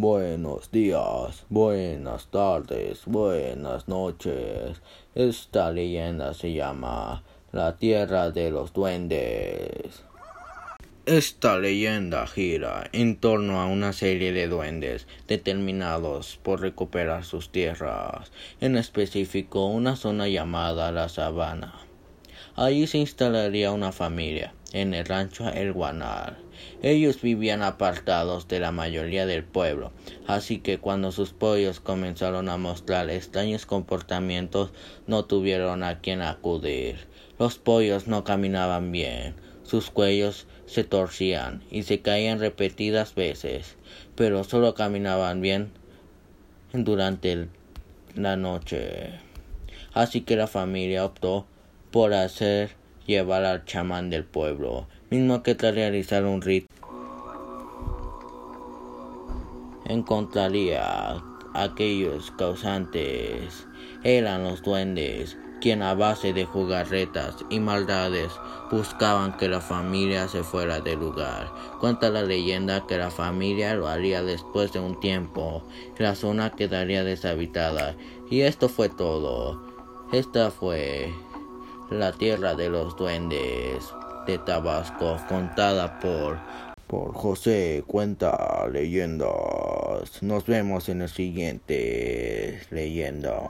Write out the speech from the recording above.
Buenos días, buenas tardes, buenas noches. Esta leyenda se llama La Tierra de los Duendes. Esta leyenda gira en torno a una serie de duendes determinados por recuperar sus tierras, en específico una zona llamada la Sabana. Allí se instalaría una familia, en el rancho El Guanal. Ellos vivían apartados de la mayoría del pueblo, así que cuando sus pollos comenzaron a mostrar extraños comportamientos no tuvieron a quien acudir. Los pollos no caminaban bien, sus cuellos se torcían y se caían repetidas veces, pero solo caminaban bien durante la noche. Así que la familia optó por hacer llevar al chamán del pueblo, mismo que tras realizar un rito encontraría aquellos causantes eran los duendes, quien a base de jugarretas y maldades buscaban que la familia se fuera del lugar. Cuenta la leyenda que la familia lo haría después de un tiempo, la zona quedaría deshabitada. Y esto fue todo. Esta fue la tierra de los duendes de Tabasco, contada por, por José Cuenta Leyendas. Nos vemos en el siguiente leyenda.